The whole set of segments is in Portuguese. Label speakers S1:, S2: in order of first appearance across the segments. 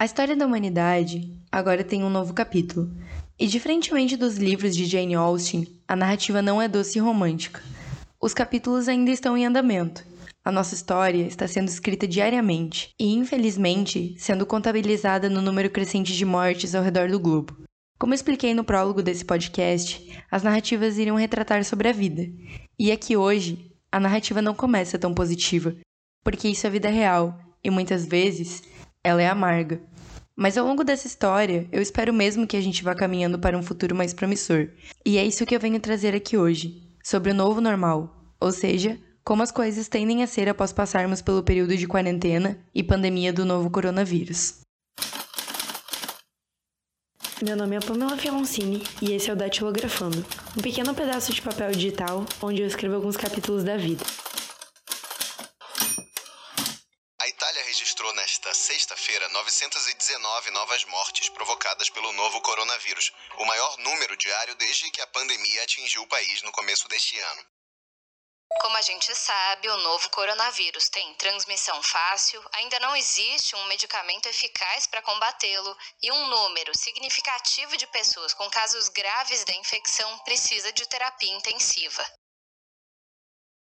S1: A história da humanidade agora tem um novo capítulo. E diferentemente dos livros de Jane Austen, a narrativa não é doce e romântica. Os capítulos ainda estão em andamento. A nossa história está sendo escrita diariamente e, infelizmente, sendo contabilizada no número crescente de mortes ao redor do globo. Como expliquei no prólogo desse podcast, as narrativas iriam retratar sobre a vida. E aqui hoje, a narrativa não começa tão positiva, porque isso é vida real e muitas vezes ela é amarga. Mas ao longo dessa história, eu espero mesmo que a gente vá caminhando para um futuro mais promissor. E é isso que eu venho trazer aqui hoje, sobre o novo normal, ou seja, como as coisas tendem a ser após passarmos pelo período de quarentena e pandemia do novo coronavírus.
S2: Meu nome é Pamela Fialoncini e esse é o Datilografando, um pequeno pedaço de papel digital onde eu escrevo alguns capítulos da vida.
S3: Sexta-feira 919 novas mortes provocadas pelo novo coronavírus, o maior número diário desde que a pandemia atingiu o país no começo deste ano.
S4: Como a gente sabe, o novo coronavírus tem transmissão fácil, ainda não existe um medicamento eficaz para combatê-lo e um número significativo de pessoas com casos graves da infecção precisa de terapia intensiva.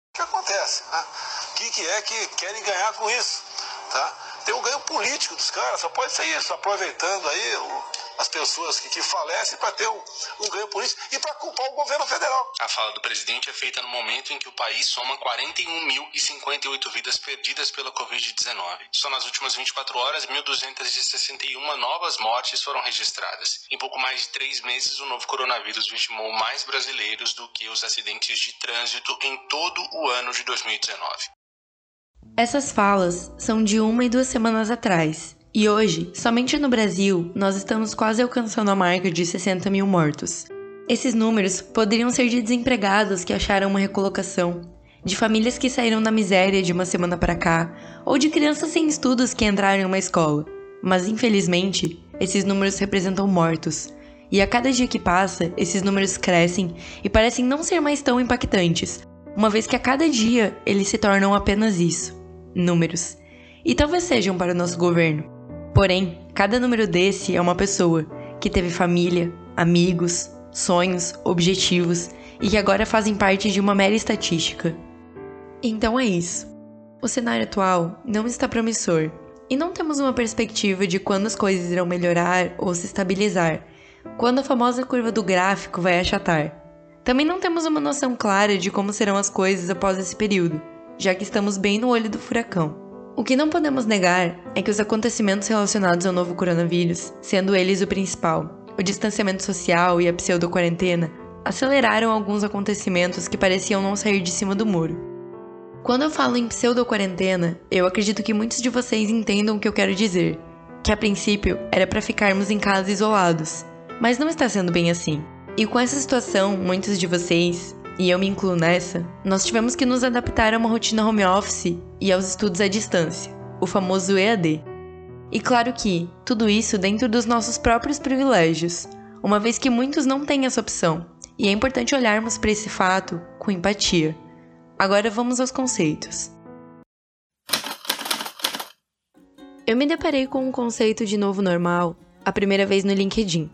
S5: O que acontece? Né? O que é que querem ganhar com isso? Tá? Tem o ganho político dos caras, só pode ser isso, aproveitando aí o, as pessoas que, que falecem para ter um, um, ganho político e para culpar o governo federal.
S6: A fala do presidente é feita no momento em que o país soma 41.058 vidas perdidas pela Covid-19. Só nas últimas 24 horas, 1.261 novas mortes foram registradas. Em pouco mais de três meses, o novo coronavírus vitimou mais brasileiros do que os acidentes de trânsito em todo o ano de 2019.
S1: Essas falas são de uma e duas semanas atrás, e hoje, somente no Brasil, nós estamos quase alcançando a marca de 60 mil mortos. Esses números poderiam ser de desempregados que acharam uma recolocação, de famílias que saíram da miséria de uma semana para cá, ou de crianças sem estudos que entraram em uma escola. Mas infelizmente, esses números representam mortos. E a cada dia que passa, esses números crescem e parecem não ser mais tão impactantes, uma vez que a cada dia eles se tornam apenas isso números. E talvez sejam para o nosso governo. Porém, cada número desse é uma pessoa que teve família, amigos, sonhos, objetivos e que agora fazem parte de uma mera estatística. Então é isso. O cenário atual não está promissor e não temos uma perspectiva de quando as coisas irão melhorar ou se estabilizar, quando a famosa curva do gráfico vai achatar. Também não temos uma noção clara de como serão as coisas após esse período já que estamos bem no olho do furacão. O que não podemos negar é que os acontecimentos relacionados ao novo coronavírus, sendo eles o principal, o distanciamento social e a pseudo-quarentena, aceleraram alguns acontecimentos que pareciam não sair de cima do muro. Quando eu falo em pseudo-quarentena, eu acredito que muitos de vocês entendam o que eu quero dizer, que a princípio era para ficarmos em casa isolados, mas não está sendo bem assim. E com essa situação, muitos de vocês, e eu me incluo nessa, nós tivemos que nos adaptar a uma rotina home office e aos estudos à distância, o famoso EAD. E claro que, tudo isso dentro dos nossos próprios privilégios, uma vez que muitos não têm essa opção, e é importante olharmos para esse fato com empatia. Agora vamos aos conceitos. Eu me deparei com um conceito de novo normal a primeira vez no LinkedIn.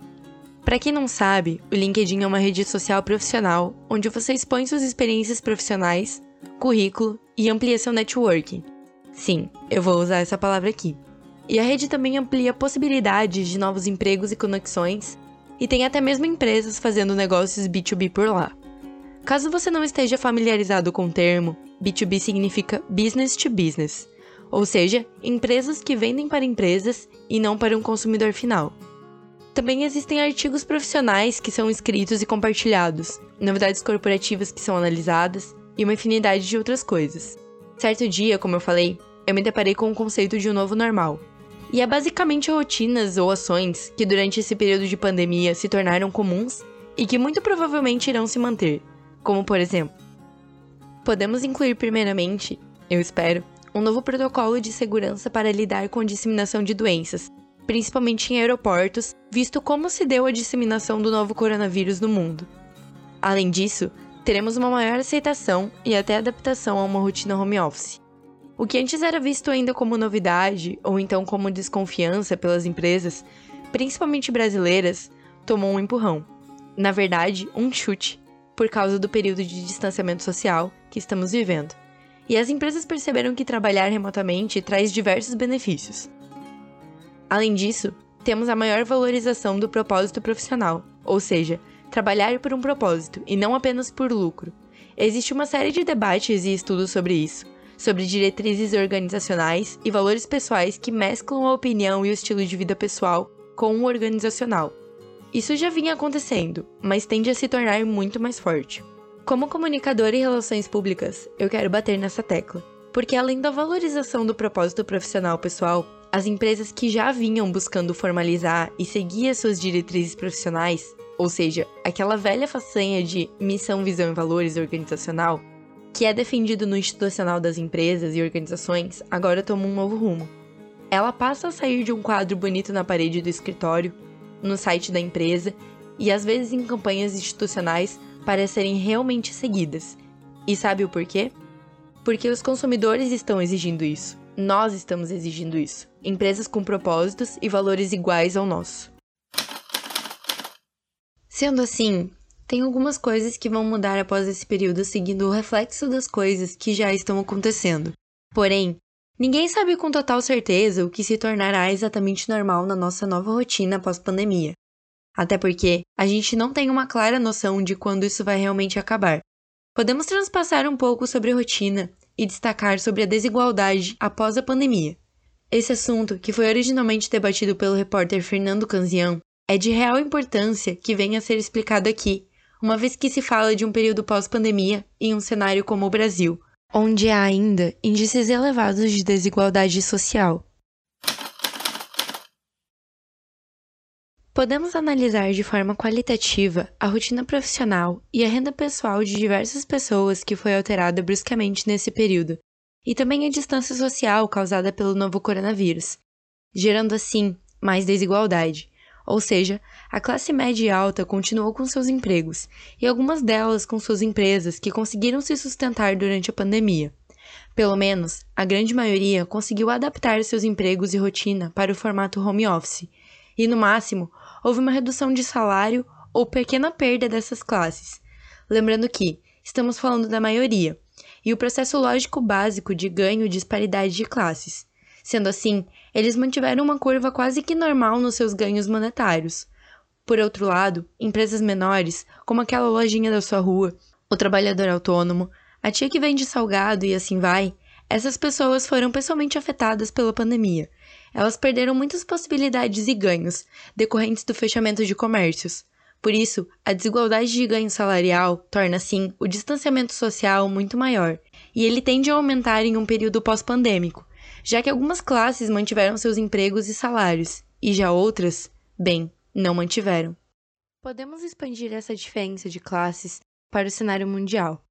S1: Para quem não sabe, o LinkedIn é uma rede social profissional onde você expõe suas experiências profissionais, currículo e amplia seu networking. Sim, eu vou usar essa palavra aqui. E a rede também amplia possibilidades de novos empregos e conexões, e tem até mesmo empresas fazendo negócios B2B por lá. Caso você não esteja familiarizado com o termo, B2B significa business to business, ou seja, empresas que vendem para empresas e não para um consumidor final. Também existem artigos profissionais que são escritos e compartilhados, novidades corporativas que são analisadas e uma infinidade de outras coisas. Certo dia, como eu falei, eu me deparei com o conceito de um novo normal. E é basicamente rotinas ou ações que durante esse período de pandemia se tornaram comuns e que muito provavelmente irão se manter, como por exemplo, podemos incluir primeiramente, eu espero, um novo protocolo de segurança para lidar com a disseminação de doenças, principalmente em aeroportos, visto como se deu a disseminação do novo coronavírus no mundo. Além disso, teremos uma maior aceitação e até adaptação a uma rotina home office. O que antes era visto ainda como novidade ou então como desconfiança pelas empresas, principalmente brasileiras, tomou um empurrão. Na verdade, um chute, por causa do período de distanciamento social que estamos vivendo. E as empresas perceberam que trabalhar remotamente traz diversos benefícios. Além disso, temos a maior valorização do propósito profissional, ou seja, trabalhar por um propósito e não apenas por lucro. Existe uma série de debates e estudos sobre isso, sobre diretrizes organizacionais e valores pessoais que mesclam a opinião e o estilo de vida pessoal com o organizacional. Isso já vinha acontecendo, mas tende a se tornar muito mais forte. Como comunicadora em relações públicas, eu quero bater nessa tecla, porque além da valorização do propósito profissional pessoal, as empresas que já vinham buscando formalizar e seguir as suas diretrizes profissionais, ou seja, aquela velha façanha de missão, visão e valores organizacional, que é defendido no institucional das empresas e organizações, agora toma um novo rumo. Ela passa a sair de um quadro bonito na parede do escritório, no site da empresa e às vezes em campanhas institucionais para serem realmente seguidas. E sabe o porquê? Porque os consumidores estão exigindo isso. Nós estamos exigindo isso. Empresas com propósitos e valores iguais ao nosso. Sendo assim, tem algumas coisas que vão mudar após esse período seguindo o reflexo das coisas que já estão acontecendo. Porém, ninguém sabe com total certeza o que se tornará exatamente normal na nossa nova rotina pós-pandemia. Até porque a gente não tem uma clara noção de quando isso vai realmente acabar. Podemos transpassar um pouco sobre rotina e destacar sobre a desigualdade após a pandemia. Esse assunto, que foi originalmente debatido pelo repórter Fernando Canzian, é de real importância que venha a ser explicado aqui uma vez que se fala de um período pós-pandemia em um cenário como o Brasil, onde há ainda índices elevados de desigualdade social. Podemos analisar de forma qualitativa a rotina profissional e a renda pessoal de diversas pessoas que foi alterada bruscamente nesse período, e também a distância social causada pelo novo coronavírus, gerando assim mais desigualdade. Ou seja, a classe média e alta continuou com seus empregos, e algumas delas com suas empresas que conseguiram se sustentar durante a pandemia. Pelo menos, a grande maioria conseguiu adaptar seus empregos e rotina para o formato home office, e no máximo, houve uma redução de salário ou pequena perda dessas classes. Lembrando que estamos falando da maioria, e o processo lógico básico de ganho disparidade de classes. Sendo assim, eles mantiveram uma curva quase que normal nos seus ganhos monetários. Por outro lado, empresas menores, como aquela lojinha da sua rua, o trabalhador autônomo, a tia que vende salgado e assim vai, essas pessoas foram pessoalmente afetadas pela pandemia. Elas perderam muitas possibilidades e ganhos decorrentes do fechamento de comércios. Por isso, a desigualdade de ganho salarial torna, assim, o distanciamento social muito maior, e ele tende a aumentar em um período pós-pandêmico, já que algumas classes mantiveram seus empregos e salários, e já outras, bem, não mantiveram. Podemos expandir essa diferença de classes para o cenário mundial.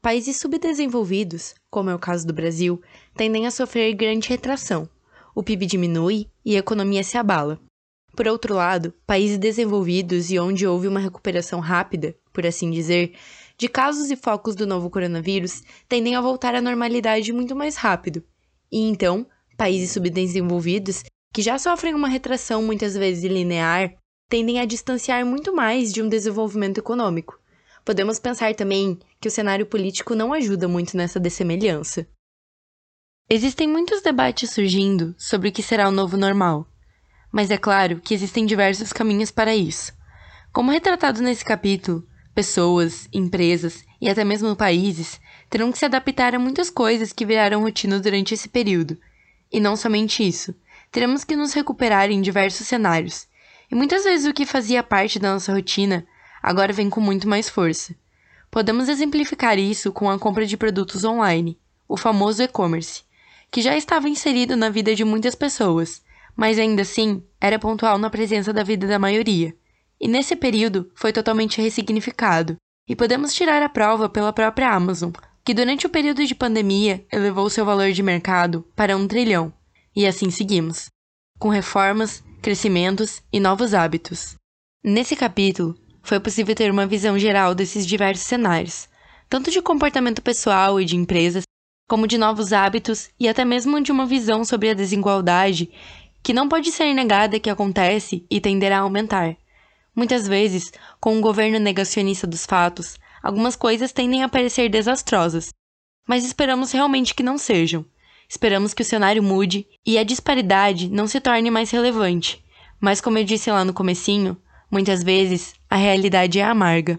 S1: Países subdesenvolvidos, como é o caso do Brasil, tendem a sofrer grande retração. O PIB diminui e a economia se abala. Por outro lado, países desenvolvidos e onde houve uma recuperação rápida, por assim dizer, de casos e focos do novo coronavírus tendem a voltar à normalidade muito mais rápido e então, países subdesenvolvidos, que já sofrem uma retração muitas vezes linear, tendem a distanciar muito mais de um desenvolvimento econômico. Podemos pensar também que o cenário político não ajuda muito nessa dessemelhança. Existem muitos debates surgindo sobre o que será o novo normal, mas é claro que existem diversos caminhos para isso. Como retratado nesse capítulo, pessoas, empresas e até mesmo países terão que se adaptar a muitas coisas que viraram rotina durante esse período. E não somente isso, teremos que nos recuperar em diversos cenários. E muitas vezes o que fazia parte da nossa rotina agora vem com muito mais força. Podemos exemplificar isso com a compra de produtos online, o famoso e-commerce, que já estava inserido na vida de muitas pessoas, mas ainda assim era pontual na presença da vida da maioria. E nesse período foi totalmente ressignificado, e podemos tirar a prova pela própria Amazon, que durante o período de pandemia elevou seu valor de mercado para um trilhão. E assim seguimos, com reformas, crescimentos e novos hábitos. Nesse capítulo, foi possível ter uma visão geral desses diversos cenários, tanto de comportamento pessoal e de empresas, como de novos hábitos e até mesmo de uma visão sobre a desigualdade que não pode ser negada que acontece e tenderá a aumentar. Muitas vezes, com um governo negacionista dos fatos, algumas coisas tendem a parecer desastrosas, mas esperamos realmente que não sejam. Esperamos que o cenário mude e a disparidade não se torne mais relevante. Mas como eu disse lá no comecinho, muitas vezes a realidade é amarga.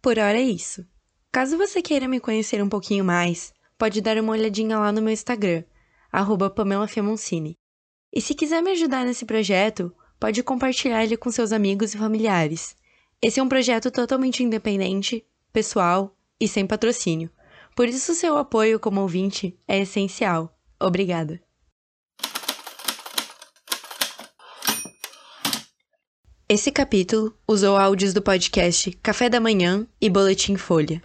S1: Por hora é isso. Caso você queira me conhecer um pouquinho mais, pode dar uma olhadinha lá no meu Instagram, arroba Pamela Fiamoncini. E se quiser me ajudar nesse projeto, pode compartilhar ele com seus amigos e familiares. Esse é um projeto totalmente independente, pessoal e sem patrocínio. Por isso, seu apoio como ouvinte é essencial. Obrigada. Esse capítulo usou áudios do podcast Café da Manhã e Boletim Folha.